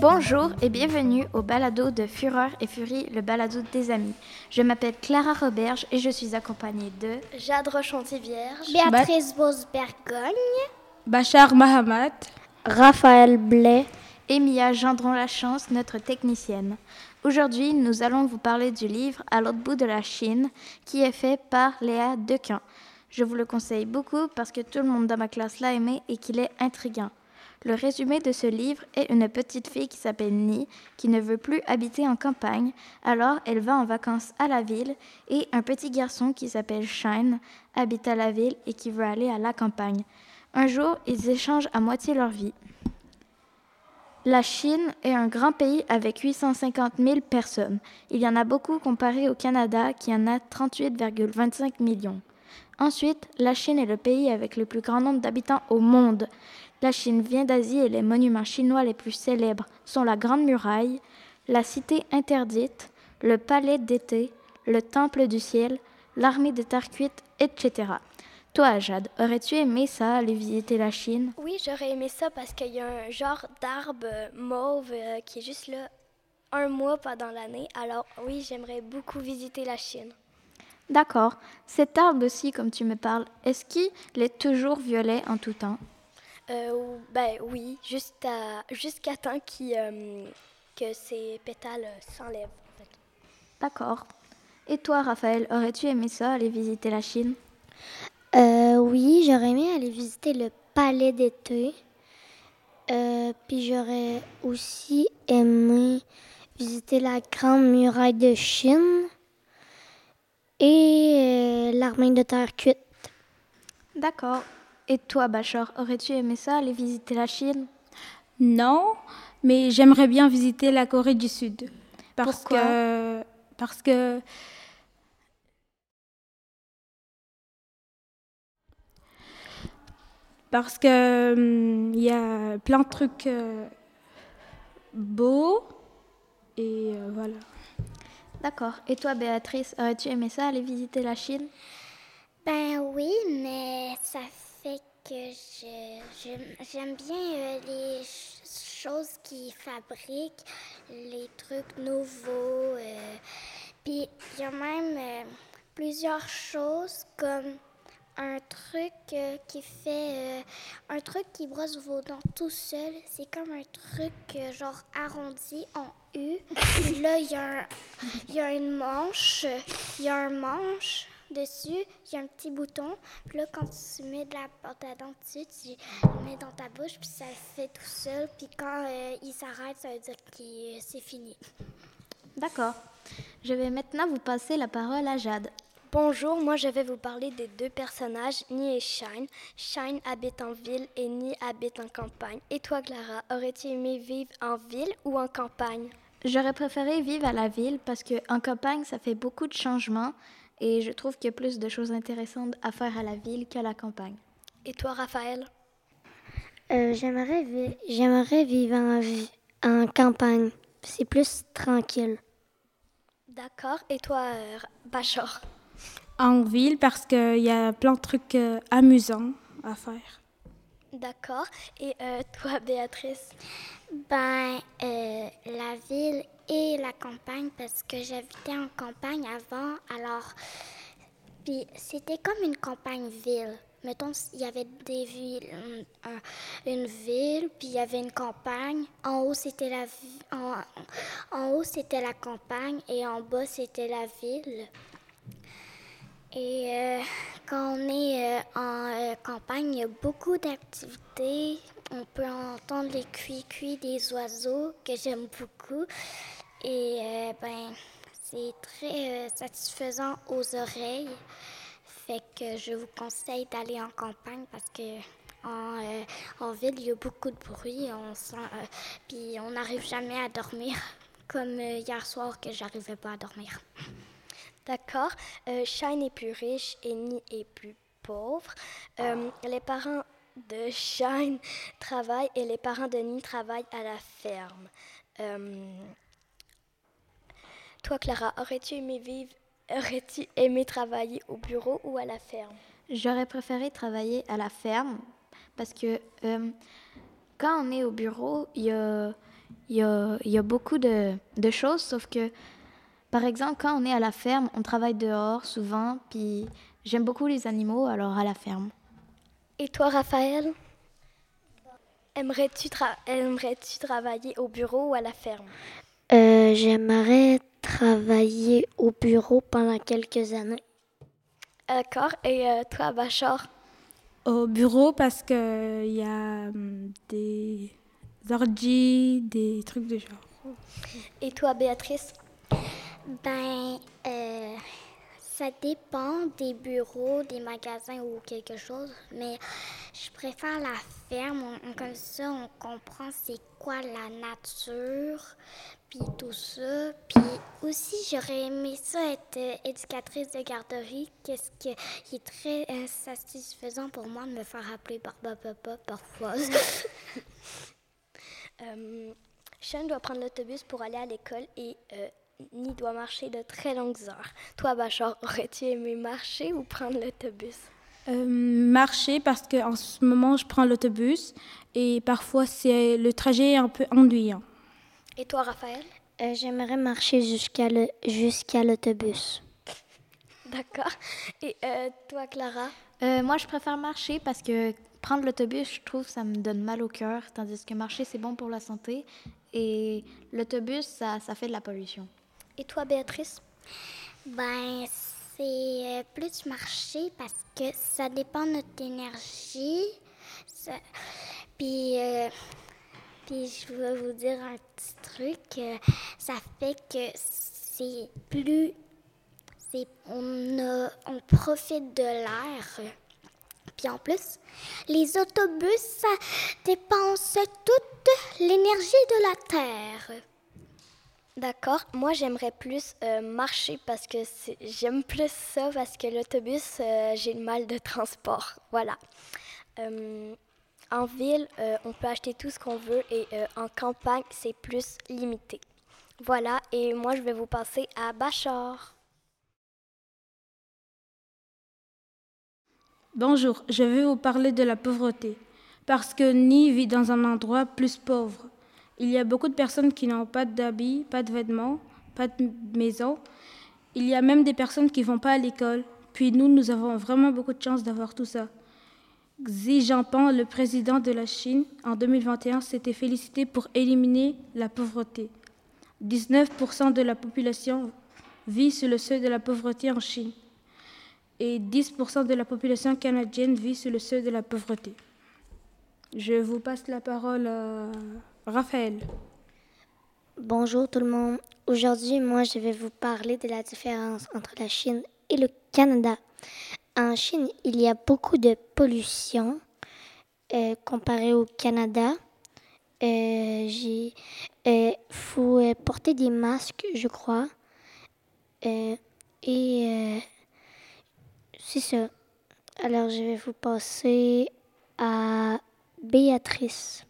Bonjour et bienvenue au balado de Fureur et Furie, le balado des amis. Je m'appelle Clara Roberge et je suis accompagnée de Jade Rochonti-Vierge, Béatrice Beauce-Bergogne, Bachar Mahamat, Raphaël Blais et Mia Gendron-Lachance, notre technicienne. Aujourd'hui, nous allons vous parler du livre À l'autre bout de la Chine, qui est fait par Léa Dequin. Je vous le conseille beaucoup parce que tout le monde dans ma classe l'a aimé et qu'il est intriguant. Le résumé de ce livre est une petite fille qui s'appelle Ni, qui ne veut plus habiter en campagne, alors elle va en vacances à la ville, et un petit garçon qui s'appelle Shine habite à la ville et qui veut aller à la campagne. Un jour, ils échangent à moitié leur vie. La Chine est un grand pays avec 850 000 personnes. Il y en a beaucoup comparé au Canada qui en a 38,25 millions. Ensuite, la Chine est le pays avec le plus grand nombre d'habitants au monde. La Chine vient d'Asie et les monuments chinois les plus célèbres sont la Grande Muraille, la Cité interdite, le Palais d'été, le Temple du ciel, l'armée de terre cuite, etc. Toi, Jade, aurais-tu aimé ça, aller visiter la Chine? Oui, j'aurais aimé ça parce qu'il y a un genre d'arbre mauve euh, qui est juste là un mois pendant l'année. Alors oui, j'aimerais beaucoup visiter la Chine. D'accord. Cet arbre aussi, comme tu me parles, est-ce qu'il est toujours violet en tout temps? Euh, Ben oui, jusqu'à jusqu'à temps qu euh, que ses pétales s'enlèvent. En fait. D'accord. Et toi, Raphaël, aurais-tu aimé ça, aller visiter la Chine? Euh, Oui, j'aurais aimé aller visiter le palais d'été. Euh, puis j'aurais aussi aimé visiter la grande muraille de Chine et euh, l'armée de terre cuite. D'accord. Et toi, Bachar, aurais-tu aimé ça, aller visiter la Chine? Non, mais j'aimerais bien visiter la Corée du Sud. Parce Pourquoi? que. Parce que. Parce que hum, il y a plein de trucs euh, beaux et euh, voilà. D'accord. Et toi, Béatrice, aurais-tu aimé ça, aller visiter la Chine? Ben oui, mais ça fait que j'aime bien euh, les ch- choses qui fabriquent, les trucs nouveaux. euh, Puis il y a même euh, plusieurs choses comme un truc qui fait un truc qui brosse vos dents tout seul. C'est comme un truc genre arrondi en U. Puis là, il y, y a une manche. Il y a un manche dessus. Il y a un petit bouton. Puis là, quand tu mets de la pâte à dents dessus, tu le mets dans ta bouche. Puis ça le fait tout seul. Puis quand euh, il s'arrête, ça veut dire que c'est fini. D'accord. Je vais maintenant vous passer la parole à Jade. Bonjour, moi je vais vous parler des deux personnages, Ni et Shine. Shine habite en ville et Ni habite en campagne. Et toi, Clara, aurais-tu aimé vivre en ville ou en campagne? J'aurais préféré vivre à la ville parce qu'en campagne, ça fait beaucoup de changements et je trouve qu'il y a plus de choses intéressantes à faire à la ville qu'à la campagne. Et toi, Raphaël? Euh, j'aimerais, vi- j'aimerais vivre en, en campagne. C'est plus tranquille. D'accord. Et toi, euh, Bachar? En ville parce qu'il y a plein de trucs euh, amusants à faire. D'accord. Et euh, toi, Béatrice? Ben, euh, la ville et la campagne, parce que j'habitais en campagne avant, alors, puis c'était comme une campagne-ville. Mettons, il y avait des villes, un- un- une ville, puis il y avait une campagne. En haut, c'était la, en, en haut, c'était la campagne, et en bas, c'était la ville. Et euh, quand on est euh, en euh, campagne, il y a beaucoup d'activités. On peut entendre les cuits-cuits des oiseaux que j'aime beaucoup. Et euh, ben, c'est très euh, satisfaisant aux oreilles. Fait que je vous conseille d'aller en campagne parce que en, euh, en ville, il y a beaucoup de bruit. On sent, euh, puis on n'arrive jamais à dormir. Comme euh, hier soir que j'arrivais pas à dormir. D'accord. Shine est plus riche et Ni est plus pauvre. Euh, les parents de Shine travaillent et les parents de Ni travaillent à la ferme. Toi, Clara, aurais-tu aimé vivre, aurais-tu aimé travailler au bureau ou à la ferme? J'aurais préféré travailler à la ferme parce que euh, quand on est au bureau, il y a, il y a, il y a beaucoup de, de choses, sauf que, par exemple, quand on est à la ferme, on travaille dehors souvent, puis j'aime beaucoup les animaux, alors à la ferme. Et toi, Raphaël? Aimerais-tu tra- aimerais-tu travailler au bureau ou à la ferme? Euh, J'aimerais travailler au bureau pendant quelques années. D'accord. Et euh, toi, Bachar? Au bureau parce que il y a hum, des orgies, des trucs de genre. Et toi, Béatrice? Ben, euh, ça dépend des bureaux, des magasins ou quelque chose, mais je préfère la ferme. Comme ça, on comprend c'est quoi la nature, puis tout ça. Puis aussi, j'aurais aimé ça être euh, éducatrice de garderie, qu'est-ce que, qui est très euh, satisfaisant pour moi de me faire appeler Barba Papa parfois. Euh, Sean doit prendre l'autobus pour aller à l'école et euh, Ni doit marcher de très longues heures. Toi, Bachar, aurais-tu aimé marcher ou prendre l'autobus? Euh, marcher parce qu'en ce moment, je prends l'autobus et parfois, c'est le trajet est un peu ennuyant. Et toi, Raphaël? Euh, J'aimerais marcher jusqu'à le, jusqu'à l'autobus. D'accord. Et euh, toi, Clara? Euh, moi, je préfère marcher parce que prendre l'autobus, je trouve, ça me donne mal au cœur, tandis que marcher, c'est bon pour la santé. Et l'autobus, ça, ça fait de la pollution. Et toi, Béatrice? Ben, c'est euh, plus marcher parce que ça dépend de notre énergie. Euh, puis je vais vous dire un petit truc. euh, ça fait que c'est plus. on, profite de l'air. Puis en plus, les autobus, ça dépense toute l'énergie de la Terre. D'accord. Moi, j'aimerais plus euh, marcher parce que j'aime plus ça parce que l'autobus, euh, j'ai le mal de transport. Voilà. Euh, en ville, on peut acheter tout ce qu'on veut et en campagne, c'est plus limité. Voilà. Et moi, je vais vous passer à Bachar. Bonjour, je vais vous parler de la pauvreté. Parce que Ni vit dans un endroit plus pauvre. Il y a beaucoup de personnes qui n'ont pas d'habits, pas de vêtements, pas de maison. Il y a même des personnes qui ne vont pas à l'école. Puis nous, nous avons vraiment beaucoup de chance d'avoir tout ça. Xi Jinping, le président de la Chine, en 2021, s'était félicité pour éliminer la pauvreté. 19% de la population vit sous le seuil de la pauvreté en Chine et 10% de la population canadienne vit sous le seuil de la pauvreté. Je vous passe la parole à Raphaël. Bonjour tout le monde. Aujourd'hui, moi, je vais vous parler de la différence entre la Chine et le Canada. En Chine, il y a beaucoup de pollution euh, comparé au Canada. Euh, j'ai, euh, faut porter des masques, je crois. Et c'est ça. Alors, je vais vous passer à Béatrice.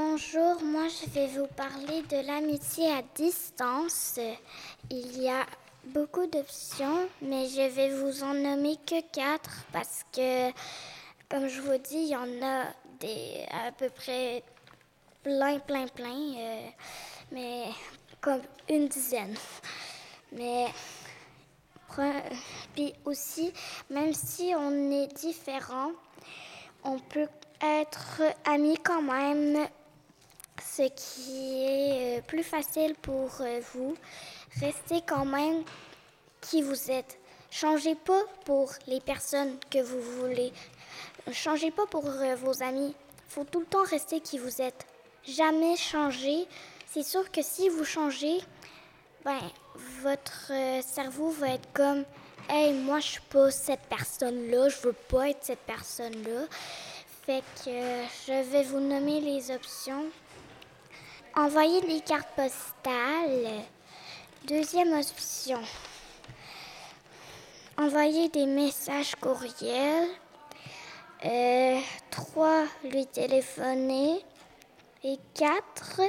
Bonjour, moi je vais vous parler de l'amitié à distance. Il y a beaucoup d'options, mais je vais vous en nommer que quatre parce que, comme je vous dis, il y en a des à peu près plein, plein, plein, euh, mais comme une dizaine. Mais aussi, même si on est différent, on peut être amis quand même, ce qui est euh, plus facile pour euh, vous. Restez quand même qui vous êtes. Changez pas pour les personnes que vous voulez. Changez pas pour euh, vos amis. faut tout le temps rester qui vous êtes. Jamais changer. C'est sûr que si vous changez, ben, votre cerveau va être comme Hey, moi, je suis pas cette personne-là, je veux pas être cette personne-là. Fait que je vais vous nommer les options. Envoyer des cartes postales. Deuxième option. Envoyer des messages courriels. Euh, trois, lui téléphoner. Et quatre,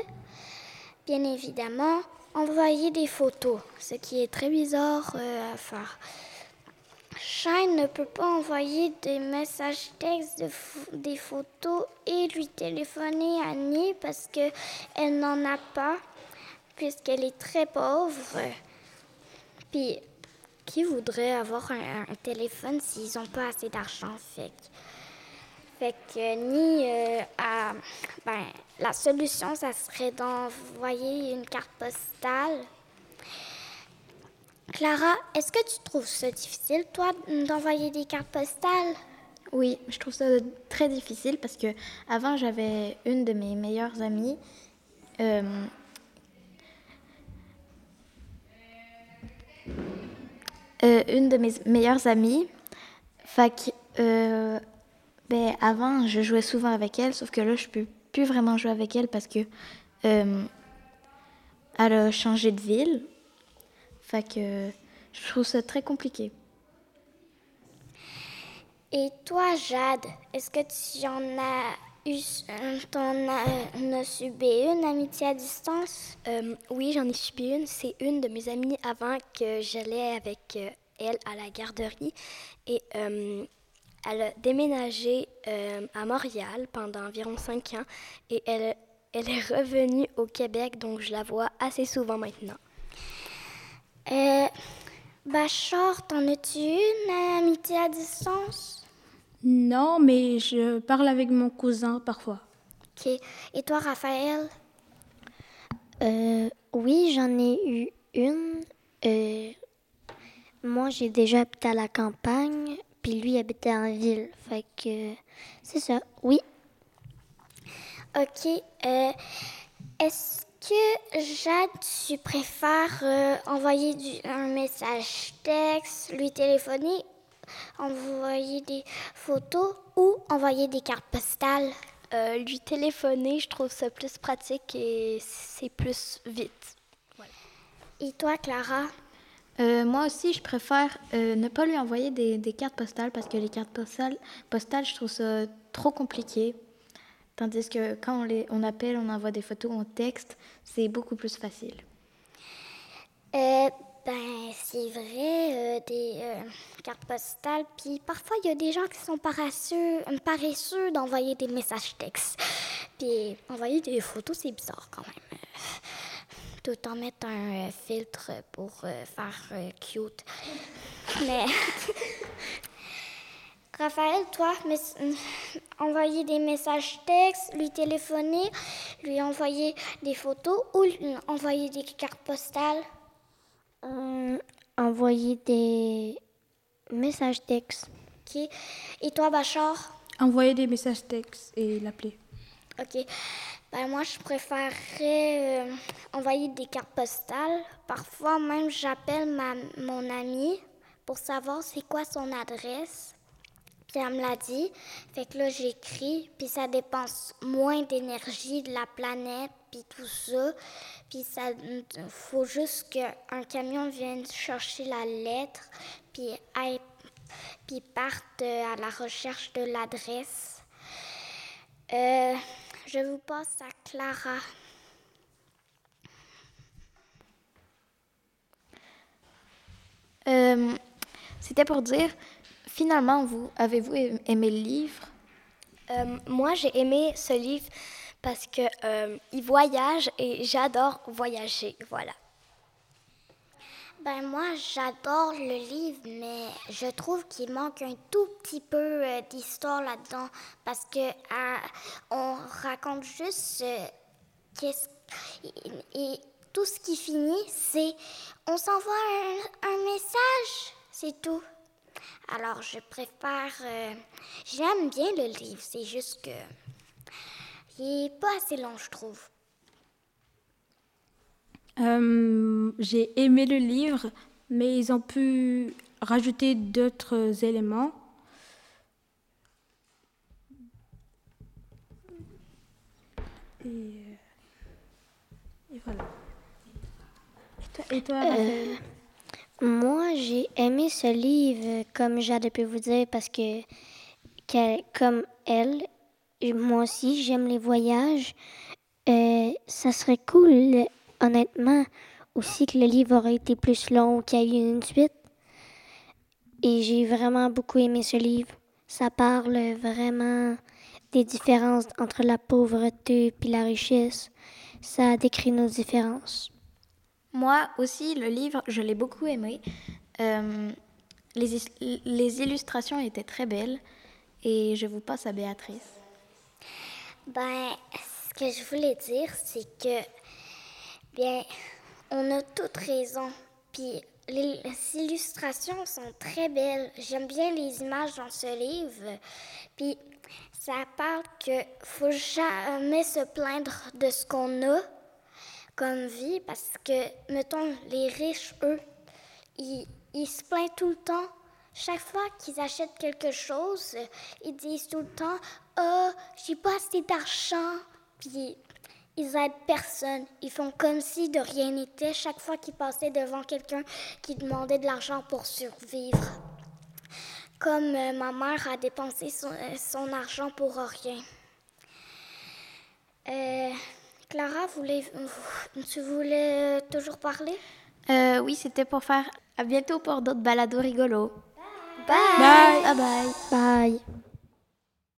bien évidemment, envoyer des photos, ce qui est très bizarre euh, à faire. Shine ne peut pas envoyer des messages textes, des photos et lui téléphoner à Annie parce qu'elle n'en a pas, puisqu'elle est très pauvre. Puis, qui voudrait avoir un, téléphone s'ils n'ont pas assez d'argent? Fait fait que ni euh, ben, la solution, ça serait d'envoyer une carte postale. Clara, est-ce que tu trouves ça difficile, toi, d'envoyer des cartes postales? Oui, je trouve ça très difficile parce que avant j'avais une de mes meilleures amies. Euh, euh, une de mes meilleures amies. Fait que ben, avant, je jouais souvent avec elle, sauf que là, je peux plus vraiment jouer avec elle parce que euh, elle a changé de ville. Fait que je trouve ça très compliqué. Et toi, Jade, est-ce que tu en as eu, t'en as, subi une amitié à distance? Euh, oui, j'en ai subi une. C'est une de mes amies avant que j'allais avec euh, elle à la garderie. Et elle a déménagé euh, à Montréal pendant environ cinq ans et elle, elle est revenue au Québec, donc je la vois assez souvent maintenant. Euh, Bachar, t'en as-tu une amitié à distance? Non, mais je parle avec mon cousin parfois. OK. Et toi, Raphaël? Euh, oui, j'en ai eu une. Euh, moi, j'ai déjà habité à la campagne puis lui habitait en ville. Fait que c'est ça, oui. OK. Euh, est-ce que, Jade, tu préfères euh, envoyer du, un message texte, lui téléphoner, envoyer des photos ou envoyer des cartes postales? Euh, lui téléphoner, je trouve ça plus pratique et c'est plus vite. Et toi, Clara? Euh, moi aussi, je préfère euh, ne pas lui envoyer des, cartes postales parce que les cartes postales, postales, je trouve ça trop compliqué. Tandis que quand on, les, on appelle, on envoie des photos, on texte, c'est beaucoup plus facile. Euh, ben, c'est vrai, des cartes postales. Puis parfois, il y a des gens qui sont paresseux, paresseux d'envoyer des messages textes. Puis envoyer des photos, c'est bizarre quand même tout en mettre un euh, filtre pour euh, faire euh, cute. Mais. Raphaël, toi, envoyer des messages textes, lui téléphoner, lui envoyer des photos ou lui envoyer des cartes postales? envoyer des messages textes. OK. Et toi, Bachar? Envoyer des messages textes et l'appeler. OK. Ben, moi, je préférerais euh, envoyer des cartes postales. Parfois, même, j'appelle ma, mon amie pour savoir c'est quoi son adresse. Puis me l'a dit. Fait que là, j'écris. Puis ça dépense moins d'énergie de la planète, puis tout ça. Puis ça faut juste qu'un camion vienne chercher la lettre, puis, puis parte à la recherche de l'adresse. Euh, je vous passe à Clara. Euh, c'était pour dire, finalement, vous avez-vous aimé le livre? Euh, Moi, j'ai aimé ce livre parce que euh, il voyage et j'adore voyager. Voilà. Ben moi, j'adore le livre, mais je trouve qu'il manque un tout petit peu euh, d'histoire là-dedans parce que euh, on raconte juste euh, qu'est-ce et, tout ce qui finit, c'est on s'envoie un, message, c'est tout. Alors je préfère, j'aime bien le livre, c'est juste que il est pas assez long, je trouve. Euh, j'ai aimé le livre, mais ils ont pu rajouter d'autres éléments. Et, euh, voilà. Et toi, euh, Moi, j'ai aimé ce livre, comme j'avais pu vous dire, parce que, comme elle, moi aussi, j'aime les voyages. ça serait cool honnêtement, aussi que le livre aurait été plus long, qu'il y ait eu une suite. Et j'ai vraiment beaucoup aimé ce livre. Ça parle vraiment des différences entre la pauvreté et la richesse. Ça décrit nos différences. Moi aussi, le livre, je l'ai beaucoup aimé. Euh, les, les, illustrations étaient très belles et je vous passe à Béatrice. Ben, ce que je voulais dire, c'est que, bien, on a toutes raison. Puis les illustrations sont très belles. J'aime bien les images dans ce livre. Puis ça parle que faut jamais se plaindre de ce qu'on a comme vie parce que, mettons, les riches, eux, ils, ils se plaignent tout le temps. Chaque fois qu'ils achètent quelque chose, ils disent tout le temps Oh, j'ai pas assez d'argent. Puis ils aident personne. Ils font comme si de rien n'était chaque fois qu'ils passaient devant quelqu'un qui demandait de l'argent pour survivre. Comme euh, ma mère a dépensé son, euh, son argent pour rien. Euh, Clara, voulez, tu voulais toujours parler? Euh, oui, c'était pour faire à bientôt pour d'autres balados rigolos. Bye. Bye bye. Bye.